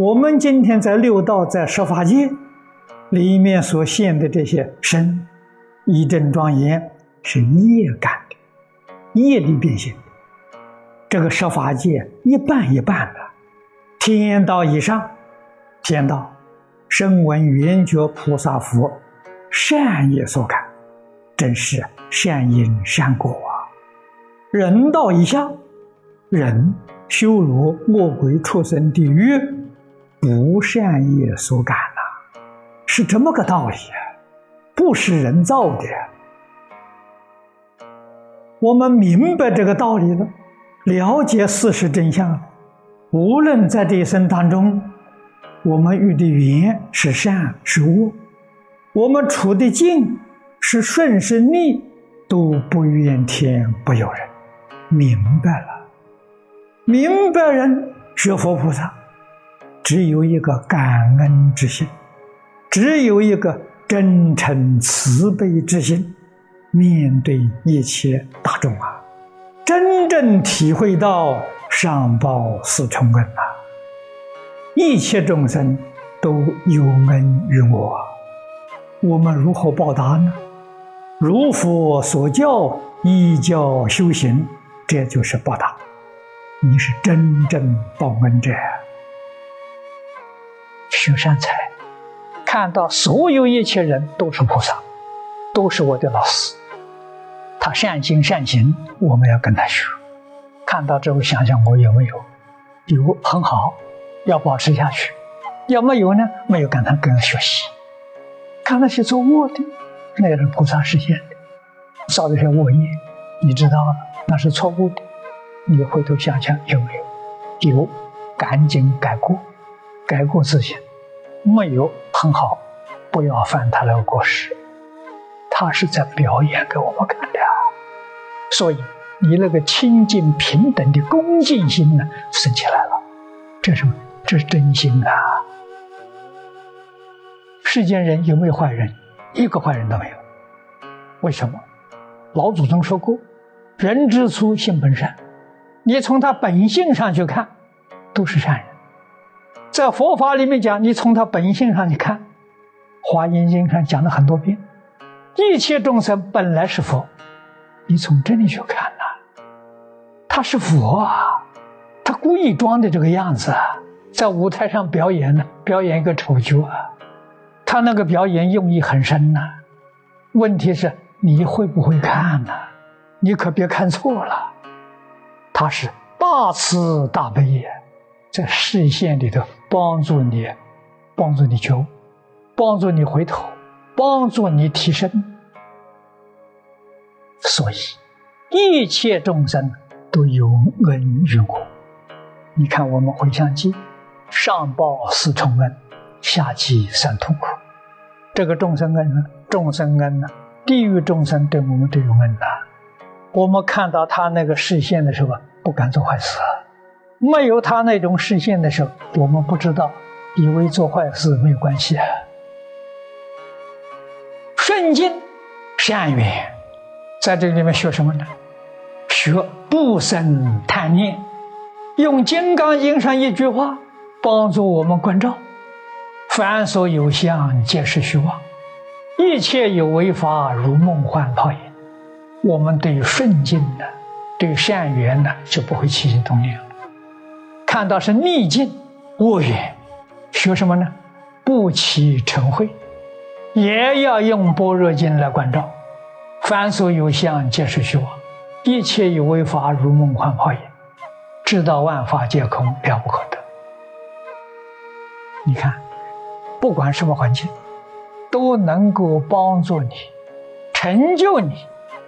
我们今天在六道在十法界里面所现的这些身，一正庄严是业感的，业力变现的。这个十法界一半一半的，天道以上，天道声闻缘觉菩萨佛善业所感，真是善因善果啊。人道以下，人修罗魔鬼畜生地狱。不善业所感呐，是这么个道理，不是人造的。我们明白这个道理了，了解事实真相。无论在这一生当中，我们遇的缘是善是恶，我们处的境是顺是逆，都不怨天不尤人。明白了，明白人是佛菩萨。只有一个感恩之心，只有一个真诚慈悲之心，面对一切大众啊，真正体会到上报四重恩啊！一切众生都有恩于我，我们如何报答呢？如佛所教，依教修行，这就是报答。你是真正报恩者。修善财，看到所有一切人都是菩萨，都是我的老师。他善心善行，我们要跟他学。看到之后想想我有没有？有很好，要保持下去。要没有呢？没有跟他跟他学习。看那些做恶的，那也是菩萨实现的，造这些恶业，你知道了，那是错误的。你回头想想有没有？有，赶紧改过，改过自新。没有很好，不要犯他那个过失。他是在表演给我们看的，所以你那个清净平等的恭敬心呢，升起来了。这是这是真心啊！世间人有没有坏人？一个坏人都没有。为什么？老祖宗说过：“人之初，性本善。”你从他本性上去看，都是善人。在佛法里面讲，你从他本性上去看，《华严经》上讲了很多遍，一切众生本来是佛，你从这里去看呐，他是佛啊，他故意装的这个样子，啊在舞台上表演呢，表演一个丑角，他那个表演用意很深呐。问题是你会不会看呢？你可别看错了，他是大慈大悲。在视线里头帮助你，帮助你求，帮助你回头，帮助你提升。所以，一切众生都有恩于我。你看，我们回向记，上报四重恩，下济三痛苦。这个众生恩呢，众生恩呢，地狱众生对我们都有恩呐。我们看到他那个视线的时候，不敢做坏事。没有他那种视线的时候，我们不知道，以为做坏事没有关系啊。顺境善缘，在这里面学什么呢？学不生贪念，用《金刚经》上一句话帮助我们关照：凡所有相，皆是虚妄；一切有为法，如梦幻泡影。我们对顺境的、对善缘呢，就不会起心动念了。看到是逆境恶缘，学什么呢？不起嗔恚，也要用般若经来关照。凡所有相，皆是虚妄；一切有为法，如梦幻泡影。知道万法皆空，了不可得。你看，不管什么环境，都能够帮助你，成就你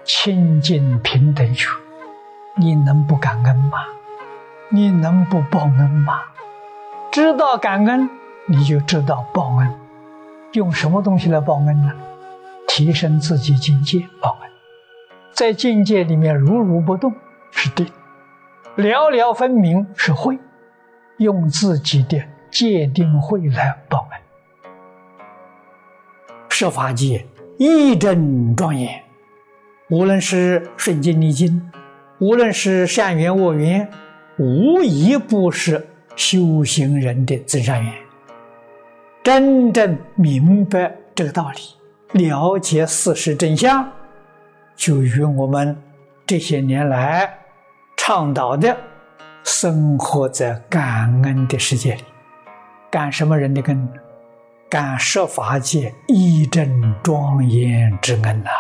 清净平等处，你能不感恩吗？你能不报恩吗？知道感恩，你就知道报恩。用什么东西来报恩呢？提升自己境界报恩，在境界里面如如不动是定，了了分明是慧。用自己的界定慧来报恩。设法界一真庄严，无论是顺境逆境，无论是善缘恶缘。无一不是修行人的增上缘。真正明白这个道理，了解事实真相，就与我们这些年来倡导的生活在感恩的世界里，感什么人的恩？感设法界一真庄严之恩呐！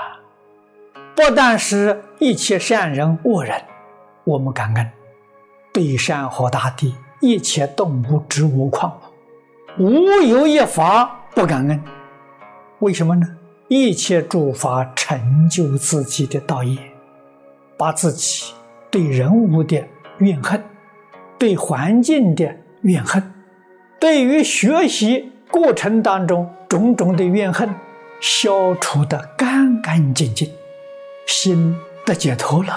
不但是一切善人恶人，我们感恩；对山河大地、一切动物、植物、矿物，无有一法不感恩。为什么呢？一切诸法成就自己的道业，把自己对人物的怨恨、对环境的怨恨、对于学习。过程当中种种的怨恨消除的干干净净，心得解脱了，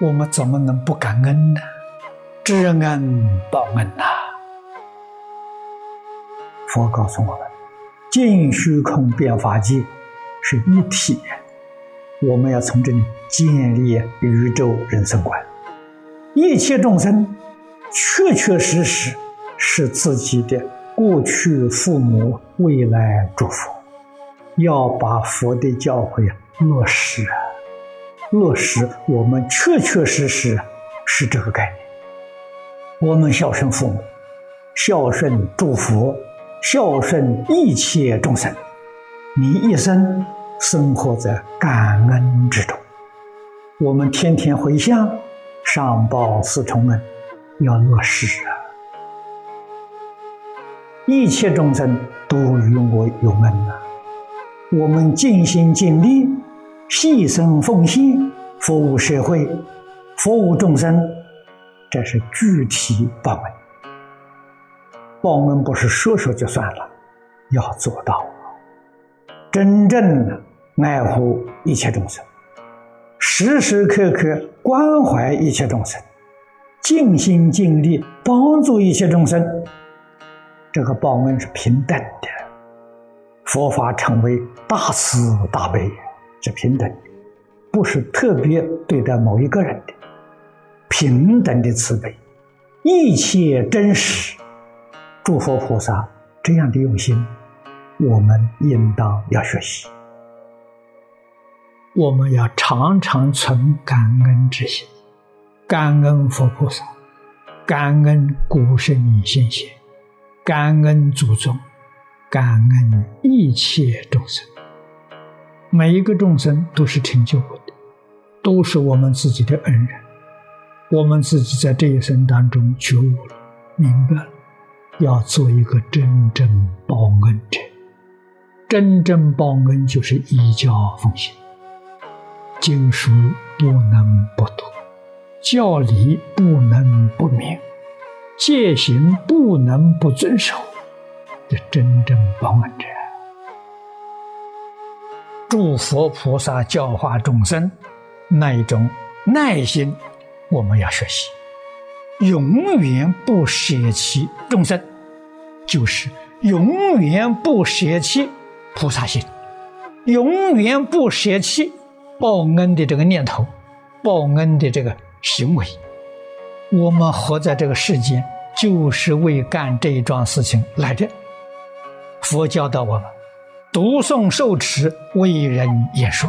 我们怎么能不感恩呢？知恩报恩呐！佛告诉我们，尽虚空变法界是一体，我们要从这里建立宇宙人生观，一切众生确确实实是自己的。过去父母，未来祝福，要把佛的教诲落实，落实。我们确确实实是这个概念。我们孝顺父母，孝顺祝福，孝顺一切众生，你一生生活在感恩之中。我们天天回向，上报四重恩，要落实啊。一切众生都与我有恩呐！我们尽心尽力、牺牲奉献、服务社会、服务众生，这是具体报恩。报恩不是说说就算了，要做到，真正的爱护一切众生，时时刻刻关怀一切众生，尽心尽力帮助一切众生。这个报恩是平等的，佛法称为大慈大悲，是平等的，不是特别对待某一个人的，平等的慈悲，一切真实。诸佛菩萨这样的用心，我们应当要学习。我们要常常存感恩之心，感恩佛菩萨，感恩古圣先贤。感恩祖宗，感恩一切众生。每一个众生都是成就我的，都是我们自己的恩人。我们自己在这一生当中觉悟了、明白了，要做一个真正报恩者。真正报恩就是依教奉行，经书不能不读，教理不能不明。戒行不能不遵守，这真正报恩者。诸佛菩萨教化众生那一种耐心，我们要学习。永远不舍弃众生，就是永远不舍弃菩萨心，永远不舍弃报恩的这个念头，报恩的这个行为。我们活在这个世间，就是为干这一桩事情来的。佛教导我们，读诵受持，为人演说。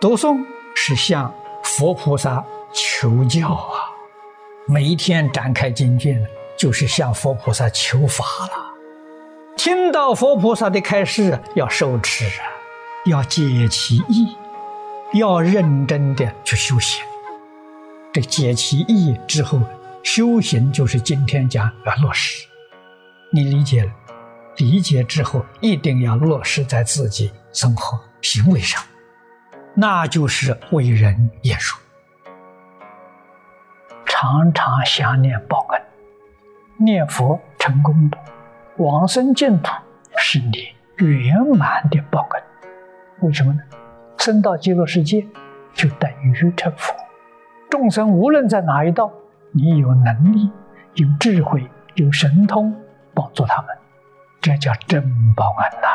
读诵是向佛菩萨求教啊，每一天展开经卷，就是向佛菩萨求法了。听到佛菩萨的开示，要受持啊，要解其意，要认真的去修行。这解其意之后，修行就是今天讲要落实。你理解了，理解之后一定要落实在自己生活行为上，那就是为人演说。常常想念报恩，念佛成功的往生净土是你圆满的报恩。为什么呢？升到极乐世界就等于成佛。众生无论在哪一道，你有能力、有智慧、有神通帮助他们，这叫真报恩呐。